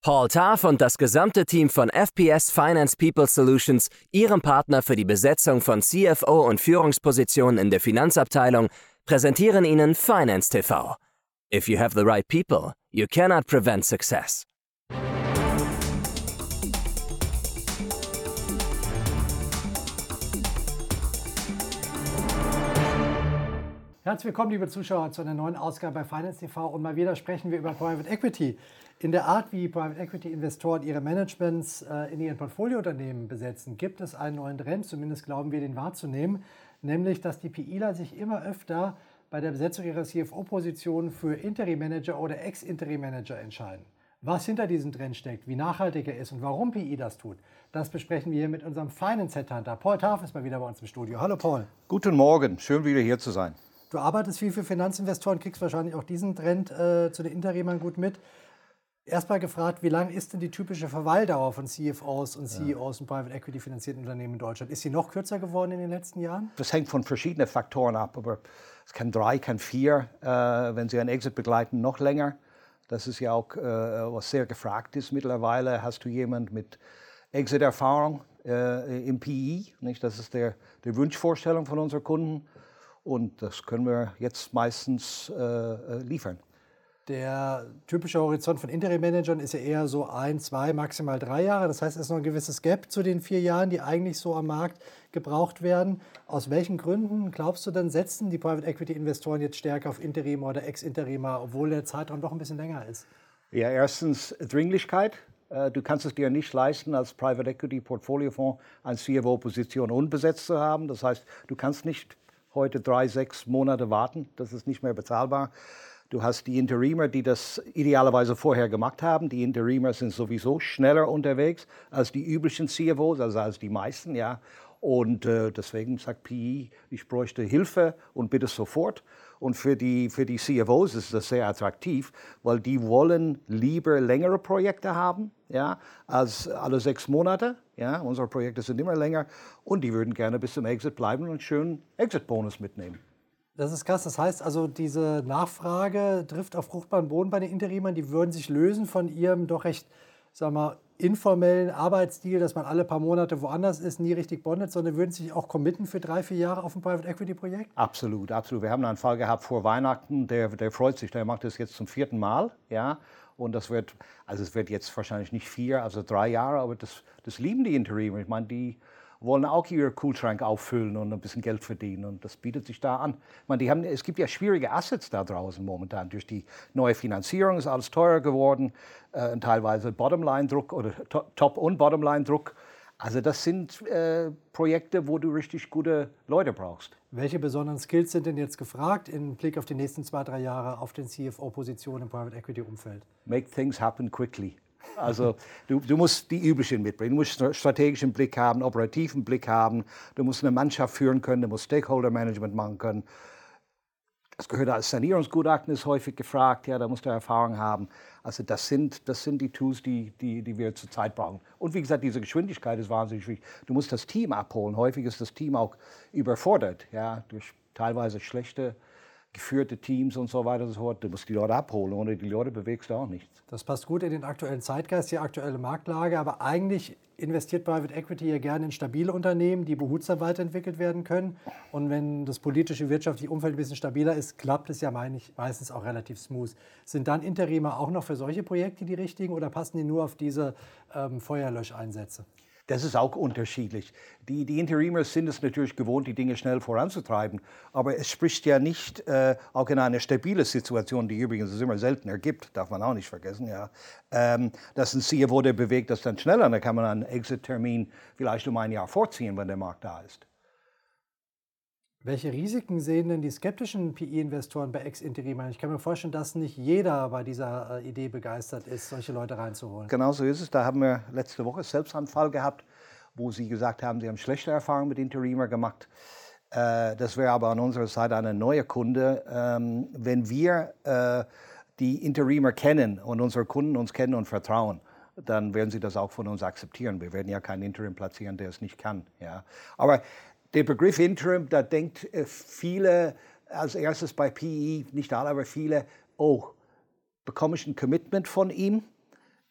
Paul Tarf und das gesamte Team von FPS Finance People Solutions, Ihrem Partner für die Besetzung von CFO und Führungspositionen in der Finanzabteilung, präsentieren Ihnen Finance TV. If you have the right people, you cannot prevent success. Herzlich willkommen, liebe Zuschauer, zu einer neuen Ausgabe bei Finance TV. Und mal wieder sprechen wir über Private Equity. In der Art, wie Private Equity Investoren ihre Managements äh, in ihren Portfoliounternehmen besetzen, gibt es einen neuen Trend, zumindest glauben wir den wahrzunehmen, nämlich dass die PIler sich immer öfter bei der Besetzung ihrer CFO-Positionen für Interim-Manager oder Ex-Interim-Manager entscheiden. Was hinter diesem Trend steckt, wie nachhaltig er ist und warum PI das tut, das besprechen wir hier mit unserem Finance Headhunter. Paul Taf ist mal wieder bei uns im Studio. Hallo Paul. Guten Morgen, schön wieder hier zu sein. Du arbeitest viel für Finanzinvestoren, kriegst wahrscheinlich auch diesen Trend äh, zu den Interimern gut mit. Erstmal gefragt, wie lang ist denn die typische Verweildauer von CFOs und CEOs in Private Equity finanzierten Unternehmen in Deutschland? Ist sie noch kürzer geworden in den letzten Jahren? Das hängt von verschiedenen Faktoren ab, aber es kann drei, kann vier, äh, wenn Sie einen Exit begleiten, noch länger. Das ist ja auch, äh, was sehr gefragt ist mittlerweile. Hast du jemanden mit Exit-Erfahrung äh, im PE? Nicht? Das ist der, die Wunschvorstellung von unseren Kunden und das können wir jetzt meistens äh, äh liefern. Der typische Horizont von Interim-Managern ist ja eher so ein, zwei, maximal drei Jahre. Das heißt, es ist noch ein gewisses Gap zu den vier Jahren, die eigentlich so am Markt gebraucht werden. Aus welchen Gründen, glaubst du, dann setzen die Private Equity-Investoren jetzt stärker auf Interim oder Ex-Interimer, obwohl der Zeitraum doch ein bisschen länger ist? Ja, erstens Dringlichkeit. Äh, du kannst es dir nicht leisten, als Private Equity Portfoliofonds eine CFO-Position unbesetzt zu haben. Das heißt, du kannst nicht heute drei, sechs Monate warten. Das ist nicht mehr bezahlbar. Du hast die Interimer, die das idealerweise vorher gemacht haben. Die Interimer sind sowieso schneller unterwegs als die üblichen CFOs, also als die meisten, ja. Und äh, deswegen sagt PE, ich bräuchte Hilfe und bitte sofort. Und für die, für die CFOs ist das sehr attraktiv, weil die wollen lieber längere Projekte haben, ja, als alle sechs Monate. Ja. Unsere Projekte sind immer länger und die würden gerne bis zum Exit bleiben und einen schönen Exit-Bonus mitnehmen. Das ist krass. Das heißt also, diese Nachfrage trifft auf fruchtbaren Boden bei den Interimern. Die würden sich lösen von ihrem doch recht, sagen wir, informellen Arbeitsstil, dass man alle paar Monate woanders ist, nie richtig bondet, sondern würden sich auch committen für drei, vier Jahre auf ein Private Equity Projekt? Absolut, absolut. Wir haben einen Fall gehabt vor Weihnachten, der, der freut sich, der macht das jetzt zum vierten Mal, ja. Und das wird, also es wird jetzt wahrscheinlich nicht vier, also drei Jahre, aber das, das lieben die Interimer. Ich meine, die, wollen auch ihren Kühlschrank auffüllen und ein bisschen Geld verdienen. Und das bietet sich da an. Ich meine, die haben, es gibt ja schwierige Assets da draußen momentan. Durch die neue Finanzierung ist alles teurer geworden. Äh, teilweise Bottomline-Druck oder Top- und Bottomline-Druck. Also das sind äh, Projekte, wo du richtig gute Leute brauchst. Welche besonderen Skills sind denn jetzt gefragt im Blick auf die nächsten zwei, drei Jahre auf den CFO-Positionen im Private Equity-Umfeld? Make things happen quickly. Also du, du, musst die üblichen mitbringen. Du musst strategischen Blick haben, operativen Blick haben. Du musst eine Mannschaft führen können, du musst Stakeholder Management machen können. Das gehört als Sanierungsgutachten, ist häufig gefragt, ja, da musst du Erfahrung haben. Also das sind, das sind die Tools, die, die, die wir zurzeit brauchen. Und wie gesagt, diese Geschwindigkeit ist wahnsinnig wichtig. Du musst das Team abholen. Häufig ist das Team auch überfordert, ja, durch teilweise schlechte geführte Teams und so weiter und so fort. Du musst die Leute abholen. Ohne die Leute bewegst du auch nichts. Das passt gut in den aktuellen Zeitgeist, die aktuelle Marktlage. Aber eigentlich investiert Private Equity ja gerne in stabile Unternehmen, die behutsam weiterentwickelt werden können. Und wenn das politische, wirtschaftliche Umfeld ein bisschen stabiler ist, klappt es ja meistens auch relativ smooth. Sind dann Interimer auch noch für solche Projekte die richtigen oder passen die nur auf diese ähm, Feuerlöscheinsätze? Das ist auch unterschiedlich. Die, die Interimer sind es natürlich gewohnt, die Dinge schnell voranzutreiben. Aber es spricht ja nicht, äh, auch in einer stabilen Situation, die übrigens es immer seltener gibt, darf man auch nicht vergessen, ja, ähm, dass ein CFO, der bewegt das dann schneller, dann kann man einen Exit-Termin vielleicht um ein Jahr vorziehen, wenn der Markt da ist. Welche Risiken sehen denn die skeptischen PE-Investoren bei Ex-Interimern? Ich kann mir vorstellen, dass nicht jeder bei dieser äh, Idee begeistert ist, solche Leute reinzuholen. Genau so ist es. Da haben wir letzte Woche selbst einen Fall gehabt, wo Sie gesagt haben, Sie haben schlechte Erfahrungen mit Interimer gemacht. Äh, das wäre aber an unserer Seite eine neue Kunde. Ähm, wenn wir äh, die Interimer kennen und unsere Kunden uns kennen und vertrauen, dann werden sie das auch von uns akzeptieren. Wir werden ja keinen Interim platzieren, der es nicht kann. Ja. Aber der Begriff Interim, da denkt äh, viele als erstes bei PE, nicht alle, aber viele, oh, bekomme ich ein Commitment von ihm?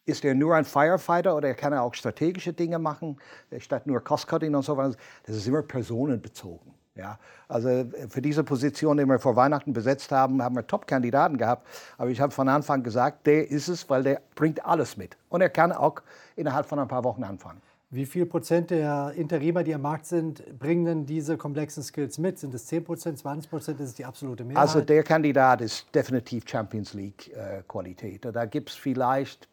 ist er nur ein Firefighter oder kann er auch strategische Dinge machen, statt nur Cost-Cutting und so weiter? Das ist immer personenbezogen. Ja, also für diese Position, die wir vor Weihnachten besetzt haben, haben wir Top-Kandidaten gehabt. Aber ich habe von Anfang gesagt, der ist es, weil der bringt alles mit. Und er kann auch innerhalb von ein paar Wochen anfangen. Wie viel Prozent der Interimer, die am Markt sind, bringen denn diese komplexen Skills mit? Sind es 10 Prozent, 20 Prozent? Ist es die absolute Mehrheit? Also der Kandidat ist definitiv Champions League-Qualität. Äh, da gibt es vielleicht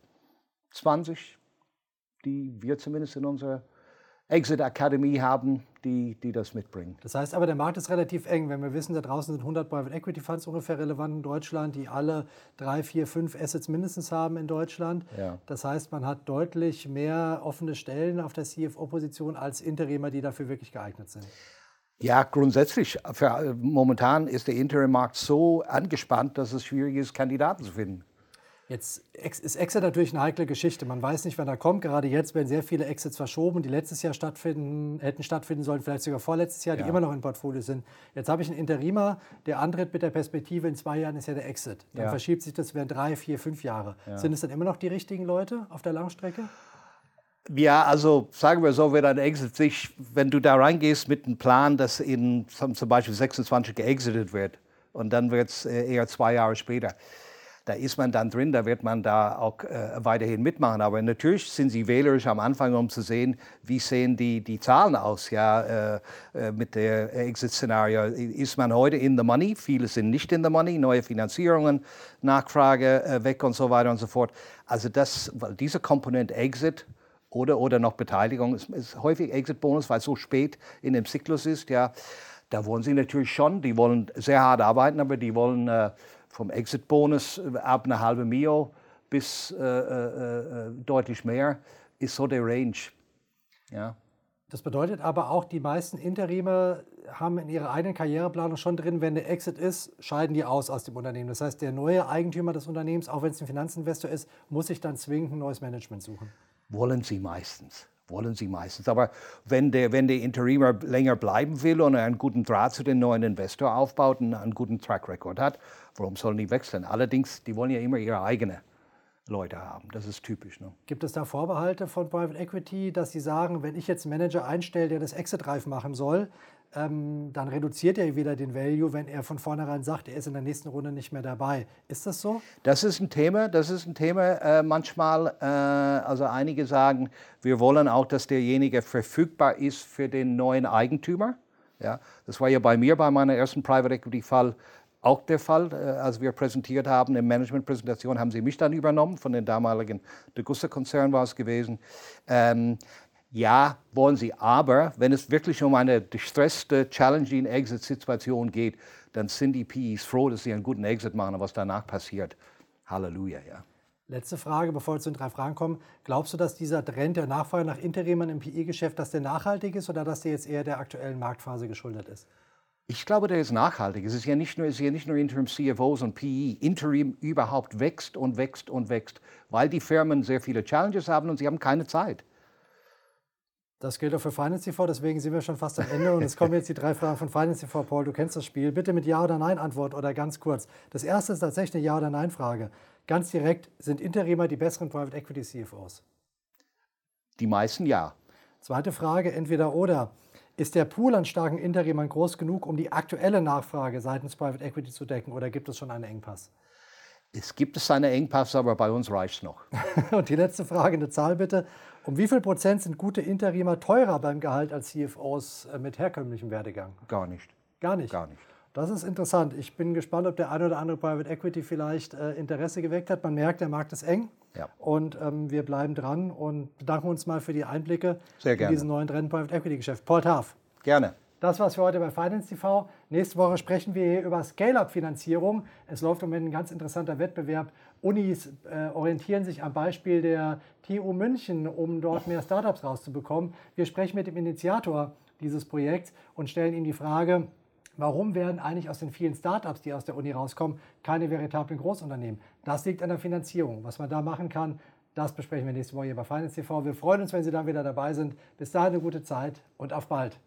20, die wir zumindest in unserer Exit Akademie haben, die, die das mitbringen. Das heißt aber, der Markt ist relativ eng. Wenn wir wissen, da draußen sind 100 Private Equity Funds ungefähr relevant in Deutschland, die alle drei, vier, fünf Assets mindestens haben in Deutschland. Ja. Das heißt, man hat deutlich mehr offene Stellen auf der CFO-Position als Interimer, die dafür wirklich geeignet sind. Ja, grundsätzlich. Für, momentan ist der Interim-Markt so angespannt, dass es schwierig ist, Kandidaten zu finden. Jetzt ist Exit natürlich eine heikle Geschichte. Man weiß nicht, wann er kommt. Gerade jetzt werden sehr viele Exits verschoben, die letztes Jahr stattfinden, hätten stattfinden sollen, vielleicht sogar vorletztes Jahr, die ja. immer noch im Portfolio sind. Jetzt habe ich einen Interimer, der antritt mit der Perspektive, in zwei Jahren ist ja der Exit. Dann ja. verschiebt sich das, während drei, vier, fünf Jahre. Ja. Sind es dann immer noch die richtigen Leute auf der Langstrecke? Ja, also sagen wir so, wenn ein Exit sich, wenn du da reingehst mit einem Plan, dass in zum Beispiel 26 geexitet wird und dann wird es äh, eher zwei Jahre später da ist man dann drin, da wird man da auch äh, weiterhin mitmachen. Aber natürlich sind sie wählerisch am Anfang, um zu sehen, wie sehen die, die Zahlen aus ja, äh, äh mit der Exit-Szenario. Ist man heute in the money? Viele sind nicht in the money, neue Finanzierungen, Nachfrage äh, weg und so weiter und so fort. Also das, weil diese Komponente Exit oder, oder noch Beteiligung ist, ist häufig Exit-Bonus, weil es so spät in dem Zyklus ist, ja. Da wollen sie natürlich schon, die wollen sehr hart arbeiten, aber die wollen äh, vom Exit-Bonus äh, ab eine halbe Mio bis äh, äh, äh, deutlich mehr, ist so der Range. Ja. Das bedeutet aber auch, die meisten Interime haben in ihrer eigenen Karriereplanung schon drin, wenn der Exit ist, scheiden die aus aus dem Unternehmen. Das heißt, der neue Eigentümer des Unternehmens, auch wenn es ein Finanzinvestor ist, muss sich dann zwingend ein neues Management suchen. Wollen sie meistens wollen sie meistens. Aber wenn der, wenn der Interimer länger bleiben will und einen guten Draht zu dem neuen Investor aufbaut und einen guten Track Record hat, warum sollen die wechseln? Allerdings, die wollen ja immer ihre eigene Leute haben. Das ist typisch. Ne? Gibt es da Vorbehalte von Private Equity, dass sie sagen, wenn ich jetzt einen Manager einstelle, der das Exit-reif machen soll, ähm, dann reduziert er wieder den Value, wenn er von vornherein sagt, er ist in der nächsten Runde nicht mehr dabei. Ist das so? Das ist ein Thema. Das ist ein Thema. Äh, manchmal, äh, also einige sagen, wir wollen auch, dass derjenige verfügbar ist für den neuen Eigentümer. Ja, das war ja bei mir bei meinem ersten Private Equity Fall auch der Fall. Äh, als wir präsentiert haben, in Managementpräsentation haben sie mich dann übernommen, von den damaligen Degussa-Konzern war es gewesen. Ähm, ja, wollen sie, aber wenn es wirklich um eine gestresste, challenging Exit-Situation geht, dann sind die PEs froh, dass sie einen guten Exit machen, was danach passiert. Halleluja, ja. Letzte Frage, bevor wir zu den drei Fragen kommen. Glaubst du, dass dieser Trend der Nachfrage nach Interimern im PE-Geschäft, dass der nachhaltig ist oder dass der jetzt eher der aktuellen Marktphase geschuldet ist? Ich glaube, der ist nachhaltig. Es ist ja nicht nur, es ist ja nicht nur Interim CFOs und PE. Interim überhaupt wächst und wächst und wächst, weil die Firmen sehr viele Challenges haben und sie haben keine Zeit. Das gilt auch für Finance TV, deswegen sind wir schon fast am Ende. Und es kommen jetzt die drei Fragen von Finance TV. Paul, du kennst das Spiel. Bitte mit Ja oder Nein Antwort oder ganz kurz. Das erste ist tatsächlich eine Ja- oder Nein-Frage. Ganz direkt, sind Interimer die besseren Private Equity CFOs? Die meisten ja. Zweite Frage, entweder oder. Ist der Pool an starken Interimern groß genug, um die aktuelle Nachfrage seitens Private Equity zu decken oder gibt es schon einen Engpass? Es gibt es eine Engpass, aber bei uns reicht es noch. Und die letzte Frage, eine Zahl bitte. Um wie viel Prozent sind gute Interimer teurer beim Gehalt als CFOs äh, mit herkömmlichem Werdegang? Gar nicht. Gar nicht? Gar nicht. Das ist interessant. Ich bin gespannt, ob der eine oder andere Private Equity vielleicht äh, Interesse geweckt hat. Man merkt, der Markt ist eng. Ja. Und ähm, wir bleiben dran und bedanken uns mal für die Einblicke in diesen neuen Trend Private Equity Geschäft. Paul Taff. Gerne. Das war's für heute bei Finance TV. Nächste Woche sprechen wir hier über Scale-up-Finanzierung. Es läuft im Moment ein ganz interessanter Wettbewerb. Unis äh, orientieren sich am Beispiel der TU München, um dort mehr Startups rauszubekommen. Wir sprechen mit dem Initiator dieses Projekts und stellen ihm die Frage, Warum werden eigentlich aus den vielen Startups, die aus der Uni rauskommen, keine veritablen Großunternehmen? Das liegt an der Finanzierung. Was man da machen kann, das besprechen wir nächste Woche hier bei Finance TV. Wir freuen uns, wenn Sie dann wieder dabei sind. Bis dahin eine gute Zeit und auf bald.